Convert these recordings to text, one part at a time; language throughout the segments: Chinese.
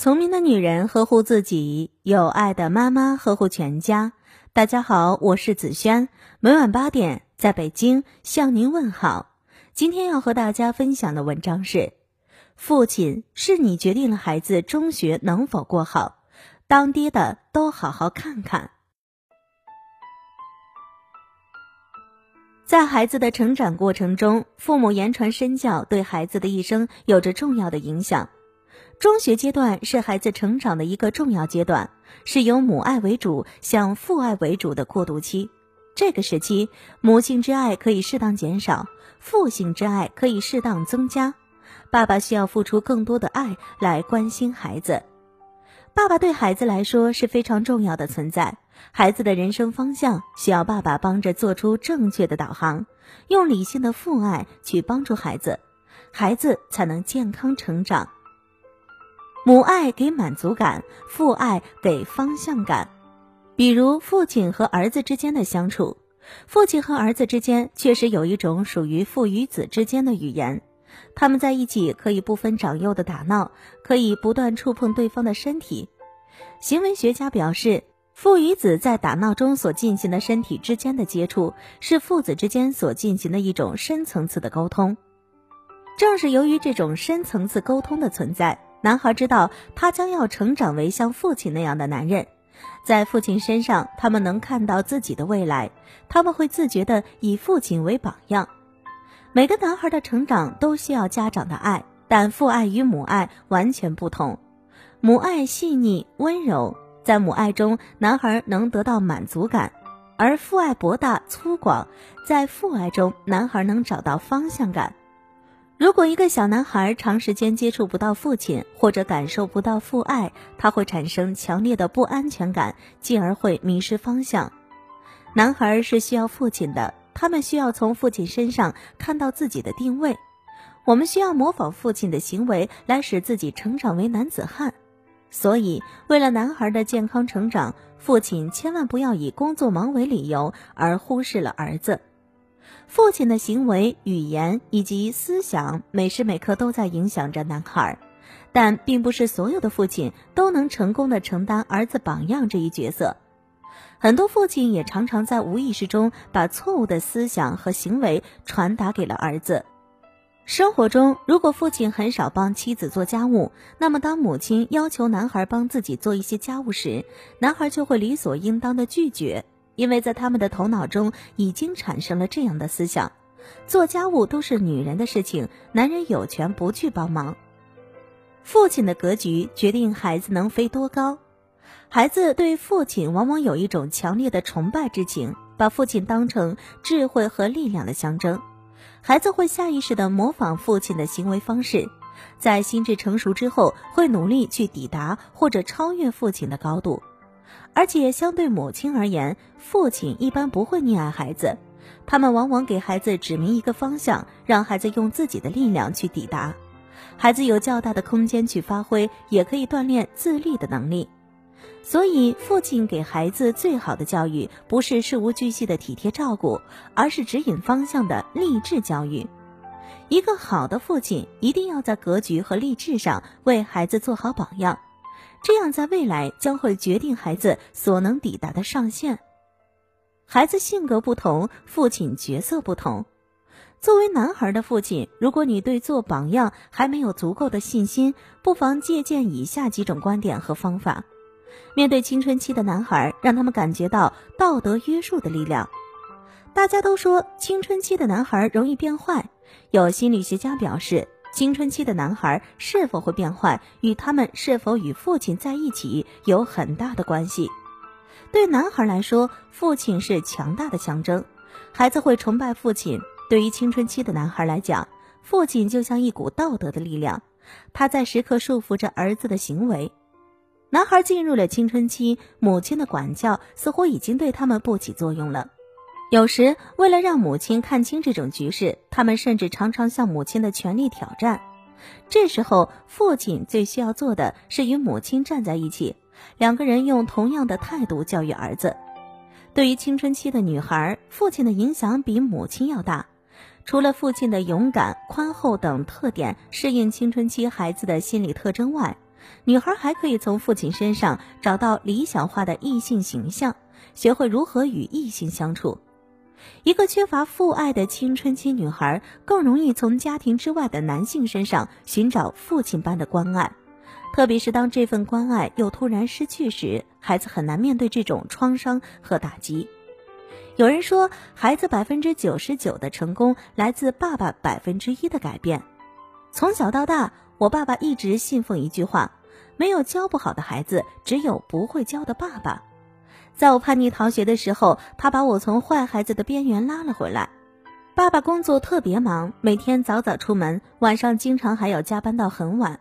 聪明的女人呵护自己，有爱的妈妈呵护全家。大家好，我是子轩，每晚八点在北京向您问好。今天要和大家分享的文章是：父亲是你决定了孩子中学能否过好，当爹的都好好看看。在孩子的成长过程中，父母言传身教对孩子的一生有着重要的影响。中学阶段是孩子成长的一个重要阶段，是由母爱为主向父爱为主的过渡期。这个时期，母性之爱可以适当减少，父性之爱可以适当增加。爸爸需要付出更多的爱来关心孩子。爸爸对孩子来说是非常重要的存在，孩子的人生方向需要爸爸帮着做出正确的导航，用理性的父爱去帮助孩子，孩子才能健康成长。母爱给满足感，父爱给方向感。比如父亲和儿子之间的相处，父亲和儿子之间确实有一种属于父与子之间的语言。他们在一起可以不分长幼的打闹，可以不断触碰对方的身体。行为学家表示，父与子在打闹中所进行的身体之间的接触，是父子之间所进行的一种深层次的沟通。正是由于这种深层次沟通的存在。男孩知道他将要成长为像父亲那样的男人，在父亲身上，他们能看到自己的未来，他们会自觉地以父亲为榜样。每个男孩的成长都需要家长的爱，但父爱与母爱完全不同。母爱细腻温柔，在母爱中，男孩能得到满足感；而父爱博大粗犷，在父爱中，男孩能找到方向感。如果一个小男孩长时间接触不到父亲，或者感受不到父爱，他会产生强烈的不安全感，进而会迷失方向。男孩是需要父亲的，他们需要从父亲身上看到自己的定位。我们需要模仿父亲的行为，来使自己成长为男子汉。所以，为了男孩的健康成长，父亲千万不要以工作忙为理由而忽视了儿子。父亲的行为、语言以及思想，每时每刻都在影响着男孩，但并不是所有的父亲都能成功的承担儿子榜样这一角色。很多父亲也常常在无意识中把错误的思想和行为传达给了儿子。生活中，如果父亲很少帮妻子做家务，那么当母亲要求男孩帮自己做一些家务时，男孩就会理所应当的拒绝。因为在他们的头脑中已经产生了这样的思想：做家务都是女人的事情，男人有权不去帮忙。父亲的格局决定孩子能飞多高。孩子对父亲往往有一种强烈的崇拜之情，把父亲当成智慧和力量的象征。孩子会下意识地模仿父亲的行为方式，在心智成熟之后，会努力去抵达或者超越父亲的高度。而且相对母亲而言，父亲一般不会溺爱孩子，他们往往给孩子指明一个方向，让孩子用自己的力量去抵达。孩子有较大的空间去发挥，也可以锻炼自立的能力。所以，父亲给孩子最好的教育，不是事无巨细的体贴照顾，而是指引方向的励志教育。一个好的父亲，一定要在格局和励志上为孩子做好榜样。这样，在未来将会决定孩子所能抵达的上限。孩子性格不同，父亲角色不同。作为男孩的父亲，如果你对做榜样还没有足够的信心，不妨借鉴以下几种观点和方法。面对青春期的男孩，让他们感觉到道德约束的力量。大家都说青春期的男孩容易变坏，有心理学家表示。青春期的男孩是否会变坏，与他们是否与父亲在一起有很大的关系。对男孩来说，父亲是强大的象征，孩子会崇拜父亲。对于青春期的男孩来讲，父亲就像一股道德的力量，他在时刻束缚着儿子的行为。男孩进入了青春期，母亲的管教似乎已经对他们不起作用了。有时，为了让母亲看清这种局势，他们甚至常常向母亲的权力挑战。这时候，父亲最需要做的是与母亲站在一起，两个人用同样的态度教育儿子。对于青春期的女孩，父亲的影响比母亲要大。除了父亲的勇敢、宽厚等特点适应青春期孩子的心理特征外，女孩还可以从父亲身上找到理想化的异性形象，学会如何与异性相处。一个缺乏父爱的青春期女孩，更容易从家庭之外的男性身上寻找父亲般的关爱，特别是当这份关爱又突然失去时，孩子很难面对这种创伤和打击。有人说，孩子百分之九十九的成功来自爸爸百分之一的改变。从小到大，我爸爸一直信奉一句话：没有教不好的孩子，只有不会教的爸爸。在我叛逆逃学的时候，他把我从坏孩子的边缘拉了回来。爸爸工作特别忙，每天早早出门，晚上经常还要加班到很晚。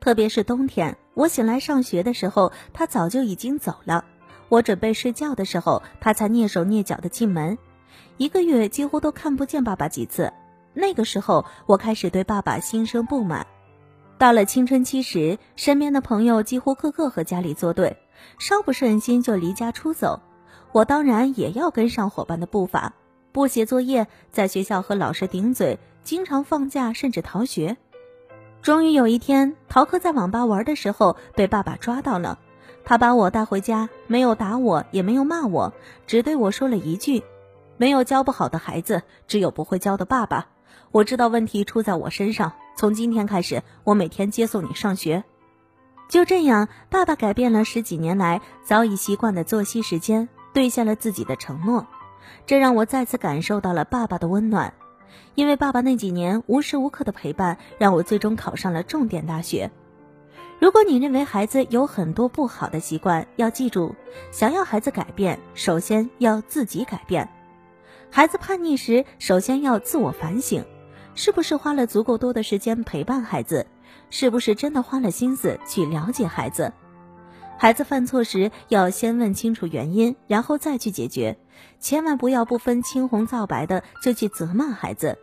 特别是冬天，我醒来上学的时候，他早就已经走了。我准备睡觉的时候，他才蹑手蹑脚的进门。一个月几乎都看不见爸爸几次。那个时候，我开始对爸爸心生不满。到了青春期时，身边的朋友几乎个个和家里作对，稍不顺心就离家出走。我当然也要跟上伙伴的步伐，不写作业，在学校和老师顶嘴，经常放假甚至逃学。终于有一天，逃课在网吧玩的时候被爸爸抓到了，他把我带回家，没有打我，也没有骂我，只对我说了一句：“没有教不好的孩子，只有不会教的爸爸。”我知道问题出在我身上。从今天开始，我每天接送你上学。就这样，爸爸改变了十几年来早已习惯的作息时间，兑现了自己的承诺。这让我再次感受到了爸爸的温暖。因为爸爸那几年无时无刻的陪伴，让我最终考上了重点大学。如果你认为孩子有很多不好的习惯，要记住，想要孩子改变，首先要自己改变。孩子叛逆时，首先要自我反省。是不是花了足够多的时间陪伴孩子？是不是真的花了心思去了解孩子？孩子犯错时，要先问清楚原因，然后再去解决，千万不要不分青红皂白的就去责骂孩子。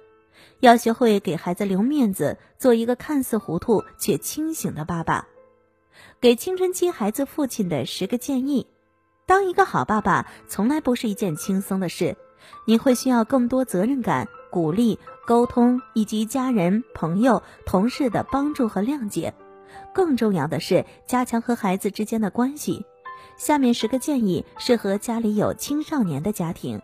要学会给孩子留面子，做一个看似糊涂却清醒的爸爸。给青春期孩子父亲的十个建议：当一个好爸爸，从来不是一件轻松的事，你会需要更多责任感。鼓励、沟通以及家人、朋友、同事的帮助和谅解，更重要的是加强和孩子之间的关系。下面十个建议适合家里有青少年的家庭：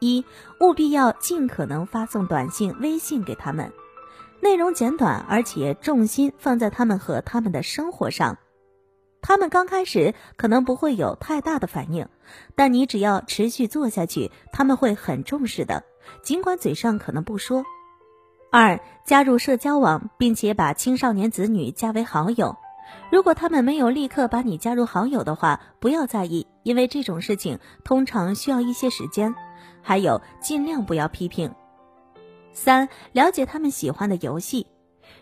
一、务必要尽可能发送短信、微信给他们，内容简短，而且重心放在他们和他们的生活上。他们刚开始可能不会有太大的反应，但你只要持续做下去，他们会很重视的。尽管嘴上可能不说。二、加入社交网，并且把青少年子女加为好友。如果他们没有立刻把你加入好友的话，不要在意，因为这种事情通常需要一些时间。还有，尽量不要批评。三、了解他们喜欢的游戏。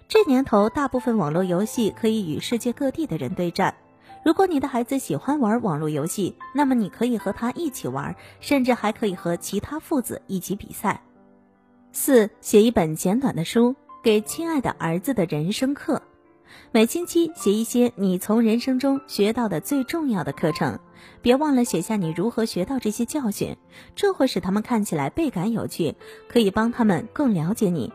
这年头，大部分网络游戏可以与世界各地的人对战。如果你的孩子喜欢玩网络游戏，那么你可以和他一起玩，甚至还可以和其他父子一起比赛。四、写一本简短的书，给亲爱的儿子的人生课。每星期写一些你从人生中学到的最重要的课程，别忘了写下你如何学到这些教训，这会使他们看起来倍感有趣，可以帮他们更了解你。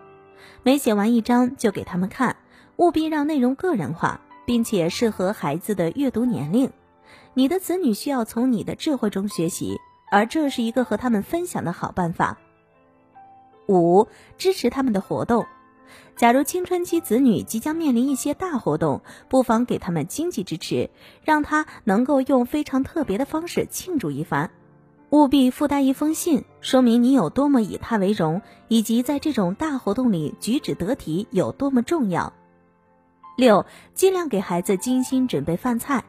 每写完一章就给他们看，务必让内容个人化。并且适合孩子的阅读年龄，你的子女需要从你的智慧中学习，而这是一个和他们分享的好办法。五、支持他们的活动，假如青春期子女即将面临一些大活动，不妨给他们经济支持，让他能够用非常特别的方式庆祝一番。务必附带一封信，说明你有多么以他为荣，以及在这种大活动里举止得体有多么重要。六，尽量给孩子精心准备饭菜。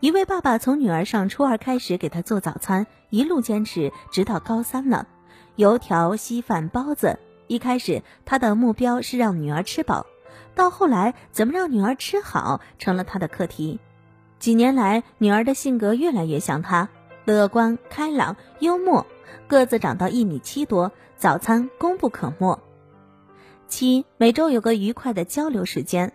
一位爸爸从女儿上初二开始给她做早餐，一路坚持直到高三了。油条、稀饭、包子。一开始他的目标是让女儿吃饱，到后来怎么让女儿吃好成了他的课题。几年来，女儿的性格越来越像他，乐观、开朗、幽默，个子长到一米七多，早餐功不可没。七，每周有个愉快的交流时间。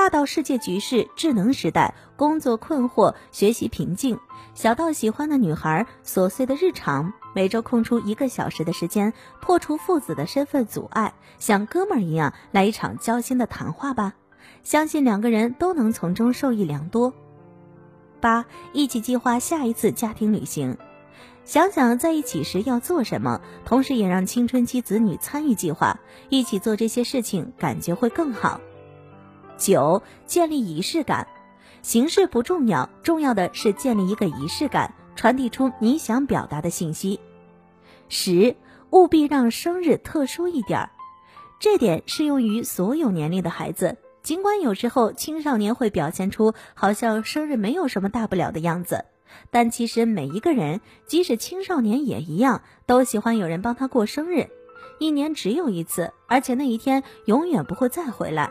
大到世界局势、智能时代、工作困惑、学习瓶颈，小到喜欢的女孩、琐碎的日常，每周空出一个小时的时间，破除父子的身份阻碍，像哥们儿一样来一场交心的谈话吧。相信两个人都能从中受益良多。八，一起计划下一次家庭旅行，想想在一起时要做什么，同时也让青春期子女参与计划，一起做这些事情，感觉会更好。九，建立仪式感，形式不重要，重要的是建立一个仪式感，传递出你想表达的信息。十，务必让生日特殊一点儿，这点适用于所有年龄的孩子。尽管有时候青少年会表现出好像生日没有什么大不了的样子，但其实每一个人，即使青少年也一样，都喜欢有人帮他过生日。一年只有一次，而且那一天永远不会再回来，